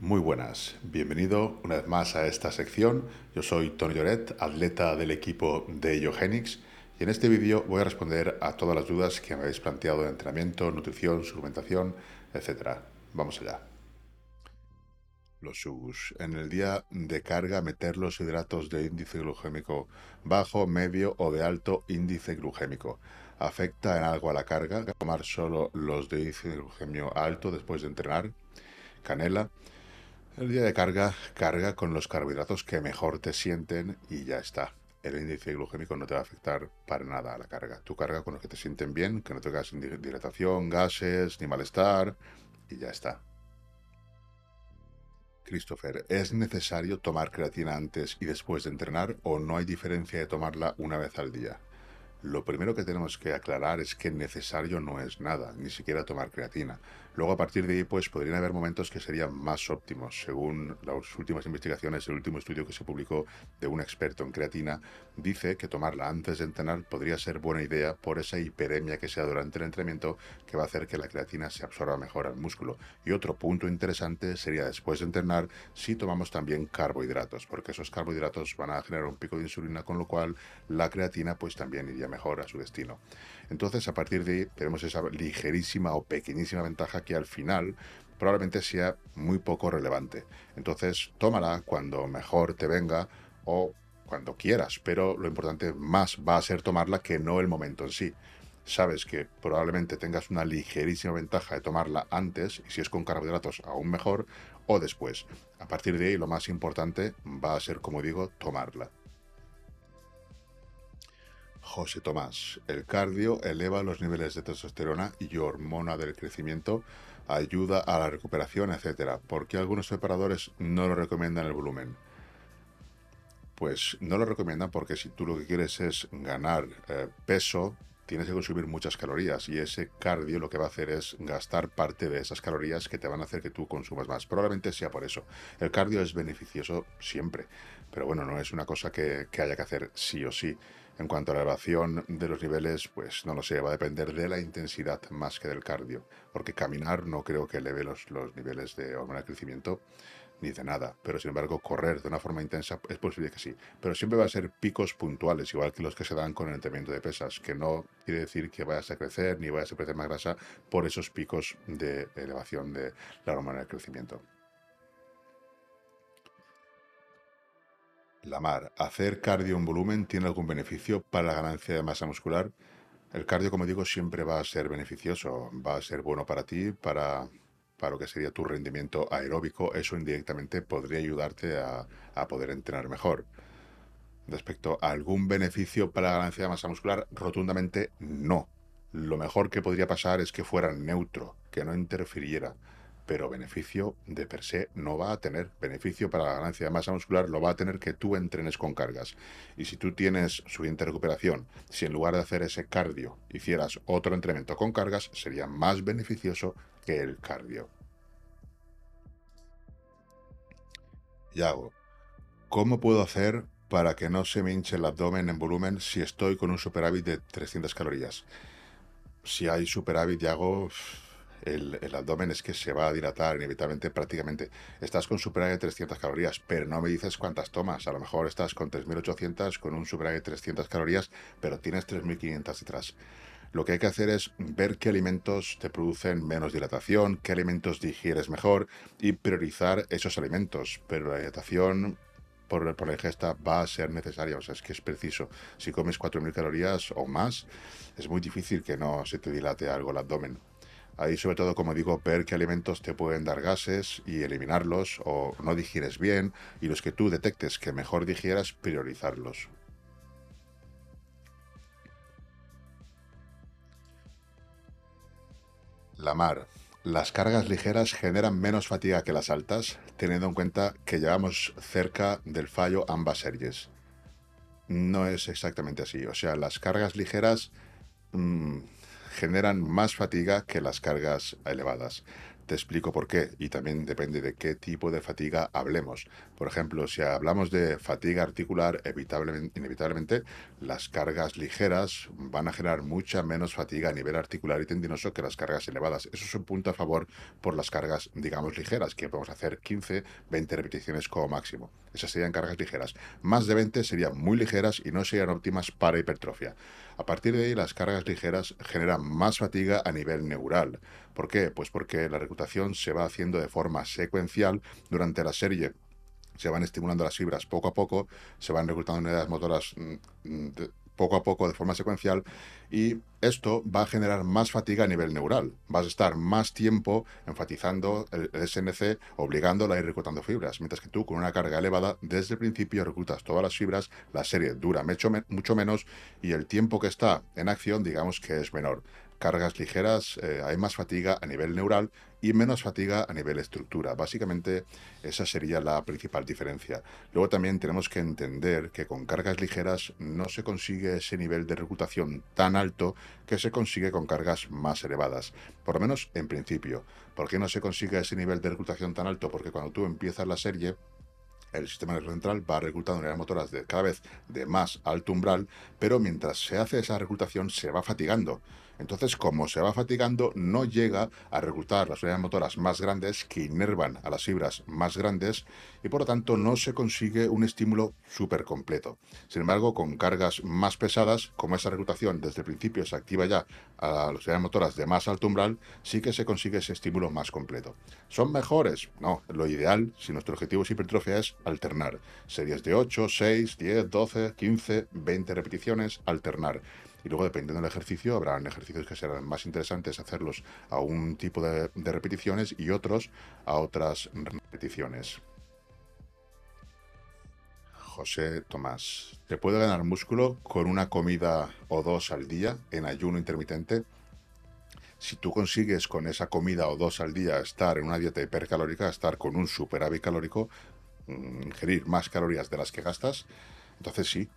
Muy buenas, bienvenido una vez más a esta sección. Yo soy Tony Lloret, atleta del equipo de Yogenix y en este vídeo voy a responder a todas las dudas que me habéis planteado de entrenamiento, nutrición, suplementación, etc. Vamos allá. Los SUS. En el día de carga, meter los hidratos de índice glucémico bajo, medio o de alto índice glucémico. ¿Afecta en algo a la carga? Tomar solo los de índice glucemio alto después de entrenar. Canela. El día de carga, carga con los carbohidratos que mejor te sienten y ya está. El índice glucémico no te va a afectar para nada a la carga. Tú carga con los que te sienten bien, que no tengas dilatación, gases ni malestar y ya está. Christopher, ¿es necesario tomar creatina antes y después de entrenar o no hay diferencia de tomarla una vez al día? Lo primero que tenemos que aclarar es que necesario no es nada, ni siquiera tomar creatina. Luego a partir de ahí pues podrían haber momentos que serían más óptimos. Según las últimas investigaciones, el último estudio que se publicó de un experto en creatina dice que tomarla antes de entrenar podría ser buena idea por esa hiperemia que sea durante el entrenamiento que va a hacer que la creatina se absorba mejor al músculo. Y otro punto interesante sería después de entrenar si tomamos también carbohidratos, porque esos carbohidratos van a generar un pico de insulina, con lo cual la creatina pues también iría mejor a su destino. Entonces, a partir de ahí, tenemos esa ligerísima o pequeñísima ventaja que al final probablemente sea muy poco relevante. Entonces, tómala cuando mejor te venga o cuando quieras, pero lo importante más va a ser tomarla que no el momento en sí. Sabes que probablemente tengas una ligerísima ventaja de tomarla antes, y si es con carbohidratos aún mejor, o después. A partir de ahí, lo más importante va a ser, como digo, tomarla. José Tomás. El cardio eleva los niveles de testosterona y hormona del crecimiento, ayuda a la recuperación, etc. ¿Por qué algunos preparadores no lo recomiendan el volumen? Pues no lo recomiendan porque si tú lo que quieres es ganar eh, peso, tienes que consumir muchas calorías y ese cardio lo que va a hacer es gastar parte de esas calorías que te van a hacer que tú consumas más. Probablemente sea por eso. El cardio es beneficioso siempre, pero bueno, no es una cosa que, que haya que hacer sí o sí. En cuanto a la elevación de los niveles, pues no lo sé, va a depender de la intensidad más que del cardio, porque caminar no creo que eleve los, los niveles de hormona de crecimiento ni de nada, pero sin embargo correr de una forma intensa es posible que sí, pero siempre va a ser picos puntuales, igual que los que se dan con el entrenamiento de pesas, que no quiere decir que vayas a crecer ni vayas a perder más grasa por esos picos de elevación de la hormona de crecimiento. La mar. ¿Hacer cardio en volumen tiene algún beneficio para la ganancia de masa muscular? El cardio, como digo, siempre va a ser beneficioso, va a ser bueno para ti, para, para lo que sería tu rendimiento aeróbico. Eso indirectamente podría ayudarte a, a poder entrenar mejor. Respecto a algún beneficio para la ganancia de masa muscular, rotundamente no. Lo mejor que podría pasar es que fuera neutro, que no interfiriera pero beneficio de per se no va a tener. Beneficio para la ganancia de masa muscular lo va a tener que tú entrenes con cargas. Y si tú tienes suficiente recuperación, si en lugar de hacer ese cardio hicieras otro entrenamiento con cargas, sería más beneficioso que el cardio. Y hago, ¿cómo puedo hacer para que no se me hinche el abdomen en volumen si estoy con un superávit de 300 calorías? Si hay superávit, hago el, abdomen es que se va a dilatar inevitablemente prácticamente. Estás con superávit de 300 calorías, pero no me dices cuántas tomas. A lo mejor estás con 3.800 con un superávit de 300 calorías, pero tienes 3.500 detrás. Lo que hay que hacer es ver qué alimentos te producen menos dilatación, qué alimentos digieres mejor y priorizar esos alimentos. Pero la dilatación por, por, la ingesta va a ser necesaria, o sea, es que es preciso. Si comes 4.000 calorías o más, es muy difícil que no se te dilate algo el abdomen. Ahí sobre todo, como digo, ver qué alimentos te pueden dar gases y eliminarlos o no digieres bien y los que tú detectes que mejor digieras, priorizarlos. La mar. Las cargas ligeras generan menos fatiga que las altas, teniendo en cuenta que llevamos cerca del fallo ambas series. No es exactamente así. O sea, las cargas ligeras... Mm, generan más fatiga que las cargas elevadas. Te explico por qué y también depende de qué tipo de fatiga hablemos. Por ejemplo, si hablamos de fatiga articular, inevitablemente las cargas ligeras van a generar mucha menos fatiga a nivel articular y tendinoso que las cargas elevadas. Eso es un punto a favor por las cargas, digamos, ligeras, que podemos hacer 15, 20 repeticiones como máximo. Esas serían cargas ligeras. Más de 20 serían muy ligeras y no serían óptimas para hipertrofia. A partir de ahí, las cargas ligeras generan más fatiga a nivel neural. ¿Por qué? Pues porque la reclutación se va haciendo de forma secuencial durante la serie se van estimulando las fibras poco a poco, se van reclutando unidades motoras mm, mm, poco a poco de forma secuencial y esto va a generar más fatiga a nivel neural. Vas a estar más tiempo enfatizando el SNC, obligándola a ir reclutando fibras, mientras que tú con una carga elevada desde el principio reclutas todas las fibras, la serie dura mucho, mucho menos y el tiempo que está en acción digamos que es menor cargas ligeras eh, hay más fatiga a nivel neural y menos fatiga a nivel estructura. Básicamente esa sería la principal diferencia. Luego también tenemos que entender que con cargas ligeras no se consigue ese nivel de reclutación tan alto que se consigue con cargas más elevadas, por lo menos en principio. ¿Por qué no se consigue ese nivel de reclutación tan alto? Porque cuando tú empiezas la serie, el sistema nervioso central va reclutando unidades motoras de cada vez de más alto umbral, pero mientras se hace esa reclutación se va fatigando. Entonces, como se va fatigando, no llega a reclutar las unidades motoras más grandes que inervan a las fibras más grandes y por lo tanto no se consigue un estímulo súper completo. Sin embargo, con cargas más pesadas, como esa reclutación desde el principio se activa ya a las unidades motoras de más alto umbral, sí que se consigue ese estímulo más completo. ¿Son mejores? No, lo ideal, si nuestro objetivo es hipertrofia, es alternar. Series de 8, 6, 10, 12, 15, 20 repeticiones, alternar y luego dependiendo del ejercicio habrán ejercicios que serán más interesantes hacerlos a un tipo de, repeticiones y otros a otras repeticiones. José Tomás, ¿te puede ganar músculo con una comida o dos al día en ayuno intermitente? Si tú consigues con esa comida o dos al día estar en una dieta hipercalórica, estar con un superávit calórico, ingerir más calorías de las que gastas, entonces sí,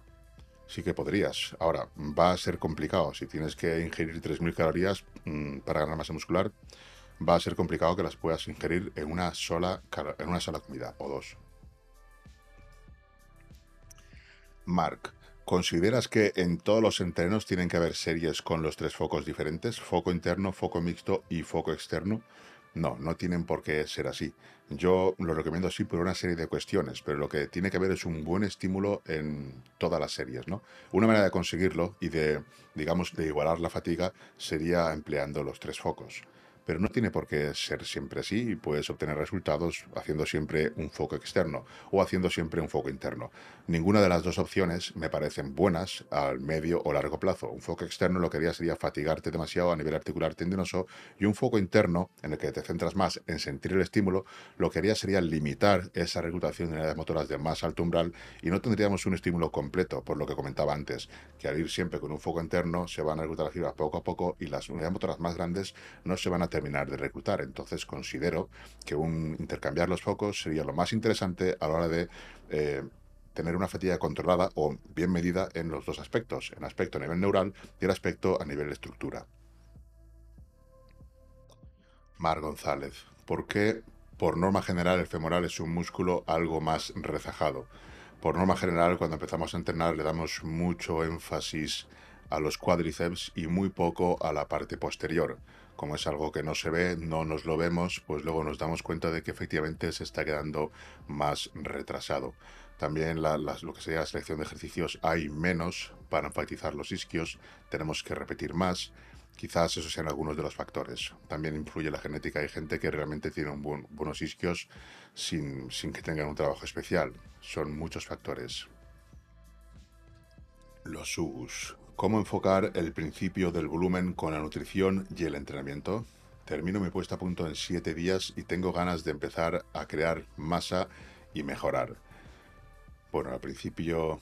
sí que podrías. Ahora, va a ser complicado. Si tienes que ingerir 3.000 calorías mm, para ganar masa muscular, va a ser complicado que las puedas ingerir en una sola, en una sola comida o dos. Mark, ¿consideras que en todos los entrenos tienen que haber series con los tres focos diferentes? Foco interno, foco mixto y foco externo. No, no tienen por qué ser así. Yo lo recomiendo así por una serie de cuestiones, pero lo que tiene que haber es un buen estímulo en todas las series, ¿no? Una manera de conseguirlo y de, digamos, de igualar la fatiga sería empleando los tres focos pero no tiene por qué ser siempre así y puedes obtener resultados haciendo siempre un foco externo o haciendo siempre un foco interno. Ninguna de las dos opciones me parecen buenas al medio o largo plazo. Un foco externo lo que haría sería fatigarte demasiado a nivel articular tendinoso y un foco interno en el que te centras más en sentir el estímulo lo que haría sería limitar esa reclutación de unidades motoras de más alto umbral y no tendríamos un estímulo completo, por lo que comentaba antes, que al ir siempre con un foco interno se van a reclutar las fibras poco a poco y las unidades motoras más grandes no se van a terminar de reclutar. Entonces considero que un, intercambiar los focos sería lo más interesante a la hora de eh, tener una fatiga controlada o bien medida en los dos aspectos, en aspecto a nivel neural y el aspecto a nivel estructura. Mar González, ¿por qué por norma general el femoral es un músculo algo más rezajado? Por norma general, cuando empezamos a entrenar le damos mucho énfasis a los cuádriceps y muy poco a la parte posterior como es algo que no se ve, no nos lo vemos, pues luego nos damos cuenta de que efectivamente se está quedando más retrasado. También lo que sería la selección de ejercicios hay menos para enfatizar los isquios, tenemos que repetir más. Quizás esos sean algunos de los factores. También influye la genética. Hay gente que realmente tiene buenos isquios sin, sin que tengan un trabajo especial. Son muchos factores. Los US. ¿Cómo enfocar el principio del volumen con la nutrición y el entrenamiento? Termino mi puesta a punto en 7 días y tengo ganas de empezar a crear masa y mejorar. Bueno, al principio,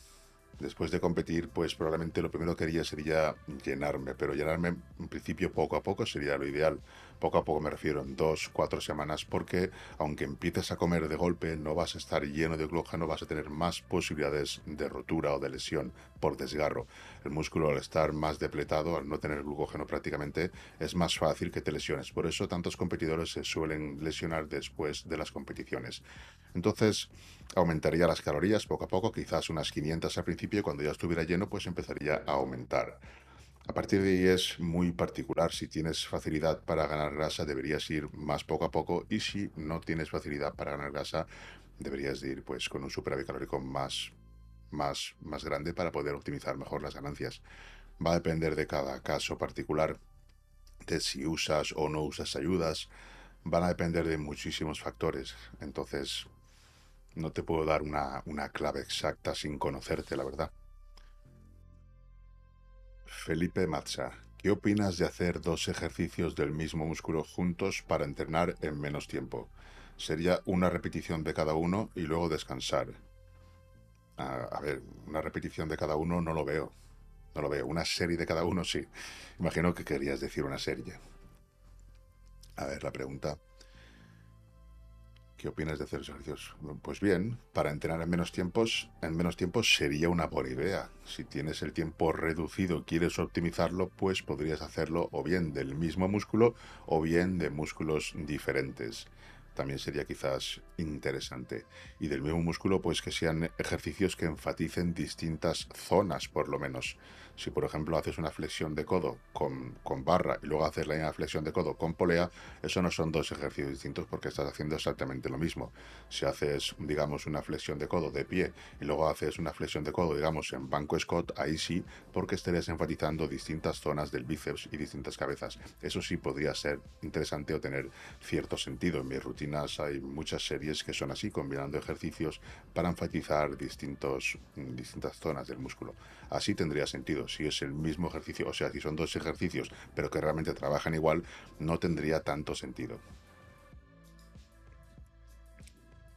después de competir, pues probablemente lo primero que haría sería llenarme, pero llenarme en principio poco a poco sería lo ideal, Poco a poco me refiero en dos, cuatro semanas, porque aunque empieces a comer de golpe, no vas a estar lleno de glucógeno, vas a tener más posibilidades de rotura o de lesión por desgarro. El músculo al estar más depletado, al no tener glucógeno prácticamente, es más fácil que te lesiones. Por eso tantos competidores se suelen lesionar después de las competiciones. Entonces, aumentaría las calorías poco a poco, quizás unas 500 al principio, y cuando ya estuviera lleno, pues empezaría a aumentar. A partir de ahí es muy particular. Si tienes facilidad para ganar grasa, deberías ir más poco a poco. Y si no tienes facilidad para ganar grasa, deberías ir pues con un superávit calórico más, más, más grande para poder optimizar mejor las ganancias. Va a depender de cada caso particular, de si usas o no usas ayudas. Van a depender de muchísimos factores. Entonces, no te puedo dar una, una clave exacta sin conocerte, la verdad. Felipe Matza, ¿qué opinas de hacer dos ejercicios del mismo músculo juntos para entrenar en menos tiempo? Sería una repetición de cada uno y luego descansar. a ver, una repetición de cada uno no lo veo. No lo veo. Una serie de cada uno sí. Imagino que querías decir una serie. A ver, la pregunta. ¿Qué opinas de hacer ejercicios? Pues bien, para entrenar en menos tiempos, en menos tiempo sería una buena idea. Si tienes el tiempo reducido quieres optimizarlo, pues podrías hacerlo o bien del mismo músculo o bien de músculos diferentes también sería quizás interesante. Y del mismo músculo, pues que sean ejercicios que enfaticen distintas zonas, por lo menos. Si, por ejemplo, haces una flexión de codo con, con barra y luego haces la misma flexión de codo con polea, eso no son dos ejercicios distintos porque estás haciendo exactamente lo mismo. Si haces, digamos, una flexión de codo de pie y luego haces una flexión de codo, digamos, en banco Scott, ahí sí, porque estarías enfatizando distintas zonas del bíceps y distintas cabezas. Eso sí podría ser interesante o tener cierto sentido en mi rutina hay muchas series que son así, combinando ejercicios para enfatizar distintos, distintas zonas del músculo. Así tendría sentido. Si es el mismo ejercicio, o sea, si son dos ejercicios, pero que realmente trabajan igual, no tendría tanto sentido.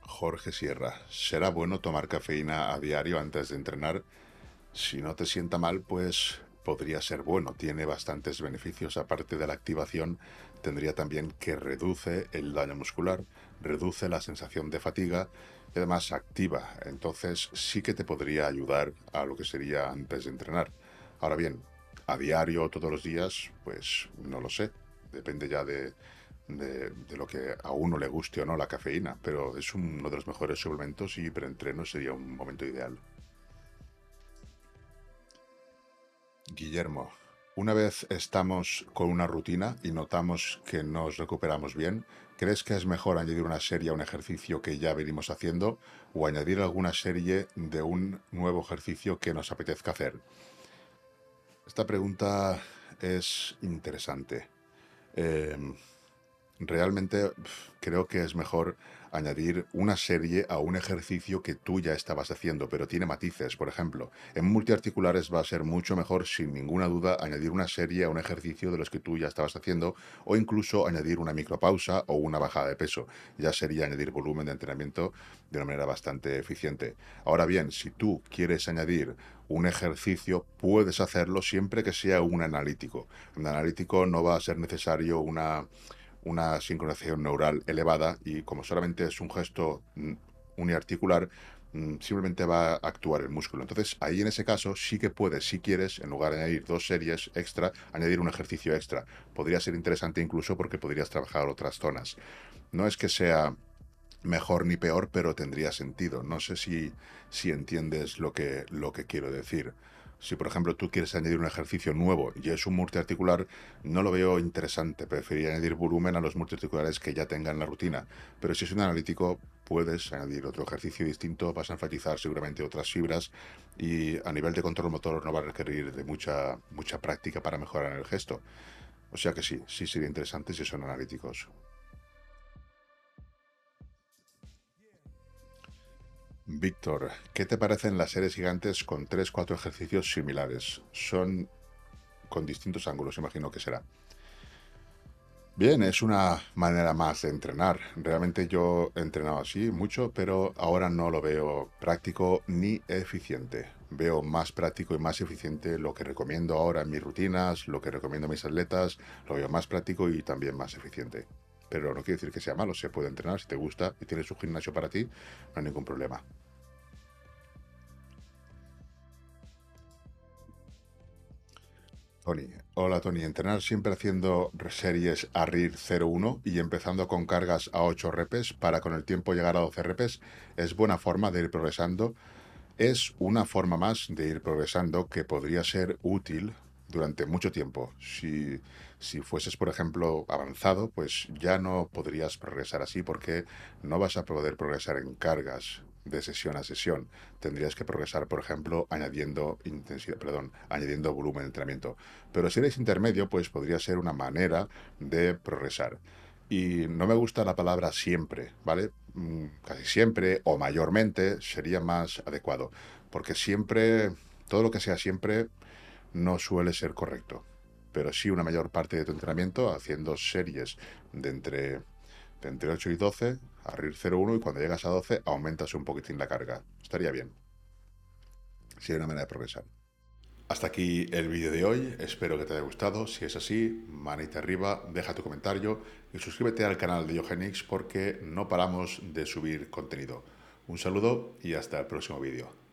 Jorge Sierra, ¿será bueno tomar cafeína a diario antes de entrenar? Si no te sienta mal, pues podría ser bueno. Tiene bastantes beneficios. Aparte de la activación, tendría también que reduce el daño muscular, reduce la sensación de fatiga y además activa. Entonces sí que te podría ayudar a lo que sería antes de entrenar. Ahora bien, a diario, todos los días, pues no lo sé. Depende ya de, de, lo que a uno le guste o no la cafeína, pero es uno de los mejores suplementos y preentreno sería un momento ideal. Guillermo, una vez estamos con una rutina y notamos que nos recuperamos bien, ¿crees que es mejor añadir una serie a un ejercicio que ya venimos haciendo o añadir alguna serie de un nuevo ejercicio que nos apetezca hacer? Esta pregunta es interesante. Em, realmente creo que es mejor añadir una serie a un ejercicio que tú ya estabas haciendo, pero tiene matices. Por ejemplo, en multiarticulares va a ser mucho mejor, sin ninguna duda, añadir una serie a un ejercicio de los que tú ya estabas haciendo, o incluso añadir una micropausa o una bajada de peso. Ya sería añadir volumen de entrenamiento de una manera bastante eficiente. Ahora bien, si tú quieres añadir un ejercicio, puedes hacerlo siempre que sea un analítico. Un analítico no va a ser necesario una una sincronización neural elevada y como solamente es un gesto mm, uniarticular, mm, simplemente va a actuar el músculo. Entonces, ahí en ese caso sí que puedes, si quieres, en lugar de añadir dos series extra, añadir un ejercicio extra. Podría ser interesante incluso porque podrías trabajar otras zonas. No es que sea mejor ni peor, pero tendría sentido. No sé si, si entiendes lo que, lo que quiero decir. Si, por ejemplo, tú quieres añadir un ejercicio nuevo y es un multiarticular, no lo veo interesante. Preferiría añadir volumen a los multiarticulares que ya tengan la rutina. Pero si es un analítico, puedes añadir otro ejercicio distinto, vas a enfatizar seguramente otras fibras y a nivel de control motor no va a requerir de mucha, mucha práctica para mejorar el gesto. O sea que sí, sí sería interesante si son analíticos. Víctor, ¿qué te parecen las series gigantes con 3-4 ejercicios similares? Son con distintos ángulos, imagino que será. Bien, es una manera más de entrenar. Realmente yo he entrenado así mucho, pero ahora no lo veo práctico ni eficiente. Veo más práctico y más eficiente lo que recomiendo ahora en mis rutinas, lo que recomiendo a mis atletas, lo veo más práctico y también más eficiente. Pero no quiere decir que sea malo, se puede entrenar, si te gusta y tienes un gimnasio para ti, no hay ningún problema. Tony. Hola Tony, entrenar siempre haciendo series a RIR 01 y empezando con cargas a 8 repes para con el tiempo llegar a 12 repes es buena forma de ir progresando. Es una forma más de ir progresando que podría ser útil durante mucho tiempo. Si, si fueses, por ejemplo, avanzado, pues ya no podrías progresar así porque no vas a poder progresar en cargas de sesión a sesión. Tendrías que progresar, por ejemplo, añadiendo intensidad, perdón, añadiendo volumen de entrenamiento. Pero si eres intermedio, pues podría ser una manera de progresar. Y no me gusta la palabra siempre, ¿vale? Mm, casi siempre o mayormente sería más adecuado, porque siempre, todo lo que sea siempre, no suele ser correcto. Pero sí una mayor parte de tu entrenamiento haciendo series de entre entre 8 y 12, abrir 0,1 y cuando llegas a 12 aumentas un poquitín la carga. Estaría bien. Si hay una manera de progresar. Hasta aquí el vídeo de hoy, espero que te haya gustado. Si es así, manita arriba, deja tu comentario y suscríbete al canal de Yogenix porque no paramos de subir contenido. Un saludo y hasta el próximo vídeo.